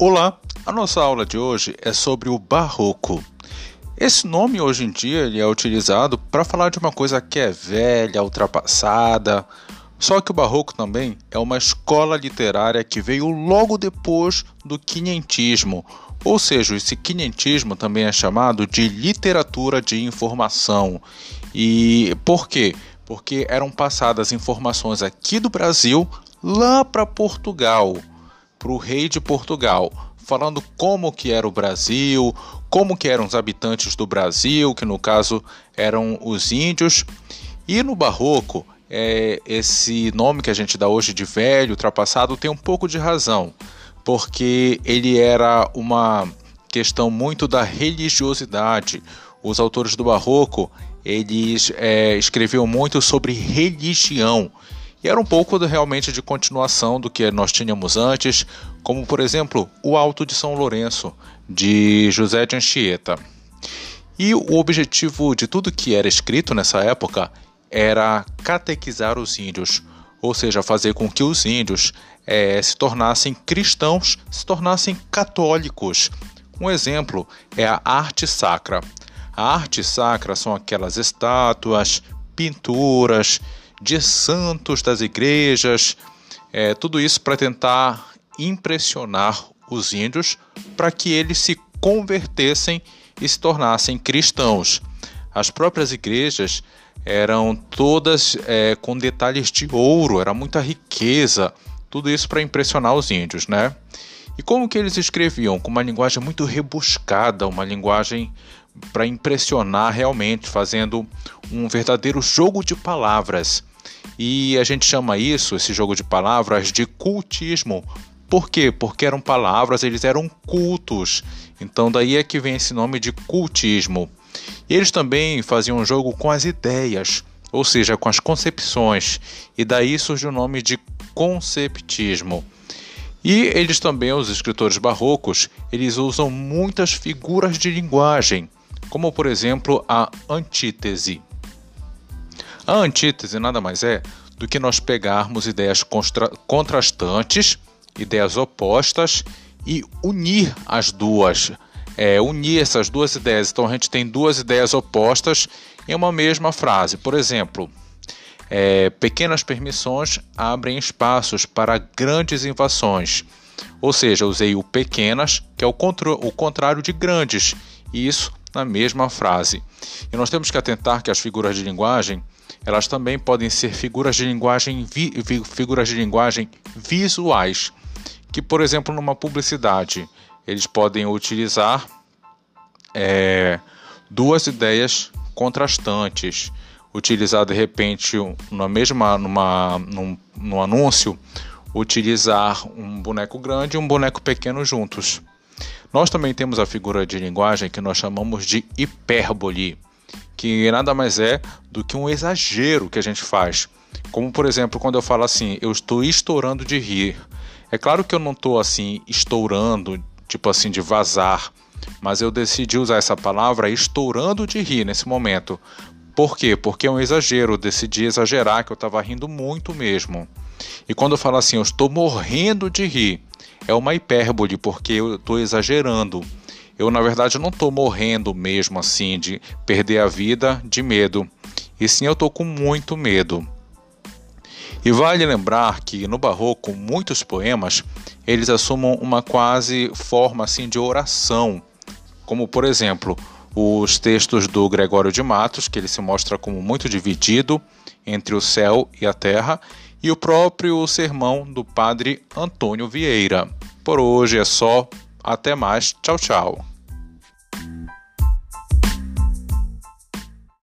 Olá, a nossa aula de hoje é sobre o barroco. Esse nome hoje em dia ele é utilizado para falar de uma coisa que é velha, ultrapassada. Só que o barroco também é uma escola literária que veio logo depois do quinhentismo, ou seja, esse quinhentismo também é chamado de literatura de informação. E por quê? Porque eram passadas informações aqui do Brasil lá para Portugal para o rei de Portugal, falando como que era o Brasil, como que eram os habitantes do Brasil, que no caso eram os índios. E no barroco, é, esse nome que a gente dá hoje de velho, ultrapassado, tem um pouco de razão, porque ele era uma questão muito da religiosidade. Os autores do barroco, eles é, escreviam muito sobre religião e era um pouco realmente de continuação do que nós tínhamos antes, como por exemplo o Alto de São Lourenço, de José de Anchieta. E o objetivo de tudo que era escrito nessa época era catequizar os índios, ou seja, fazer com que os índios é, se tornassem cristãos, se tornassem católicos. Um exemplo é a arte sacra. A arte sacra são aquelas estátuas, pinturas de santos das igrejas, é, tudo isso para tentar impressionar os índios para que eles se convertessem e se tornassem cristãos. As próprias igrejas eram todas é, com detalhes de ouro, era muita riqueza, tudo isso para impressionar os índios, né? E como que eles escreviam? Com uma linguagem muito rebuscada, uma linguagem para impressionar realmente, fazendo um verdadeiro jogo de palavras. E a gente chama isso, esse jogo de palavras, de cultismo. Por quê? Porque eram palavras, eles eram cultos. Então daí é que vem esse nome de cultismo. E eles também faziam um jogo com as ideias, ou seja, com as concepções. E daí surge o nome de conceptismo. E eles também, os escritores barrocos, eles usam muitas figuras de linguagem, como por exemplo a antítese. A antítese nada mais é do que nós pegarmos ideias contrastantes, ideias opostas e unir as duas. É, unir essas duas ideias. Então a gente tem duas ideias opostas em uma mesma frase. Por exemplo, é, pequenas permissões abrem espaços para grandes invasões. Ou seja, usei o pequenas, que é o, contra, o contrário de grandes, e isso na mesma frase. E nós temos que atentar que as figuras de linguagem elas também podem ser figuras de linguagem, vi, figuras de linguagem visuais, que, por exemplo, numa publicidade, eles podem utilizar é, duas ideias contrastantes, utilizar de repente na mesma numa, num, num anúncio, utilizar um boneco grande e um boneco pequeno juntos. Nós também temos a figura de linguagem que nós chamamos de hipérbole que nada mais é do que um exagero que a gente faz. Como por exemplo, quando eu falo assim, eu estou estourando de rir. É claro que eu não estou assim estourando, tipo assim de vazar, mas eu decidi usar essa palavra estourando de rir nesse momento. Por quê? Porque é um exagero, eu decidi exagerar que eu estava rindo muito mesmo. E quando eu falo assim, eu estou morrendo de rir, é uma hipérbole, porque eu estou exagerando. Eu, na verdade, não estou morrendo mesmo assim de perder a vida de medo. E sim, eu estou com muito medo. E vale lembrar que no barroco muitos poemas eles assumam uma quase forma assim de oração, como por exemplo os textos do Gregório de Matos, que ele se mostra como muito dividido entre o céu e a terra, e o próprio sermão do padre Antônio Vieira. Por hoje é só, até mais, tchau, tchau.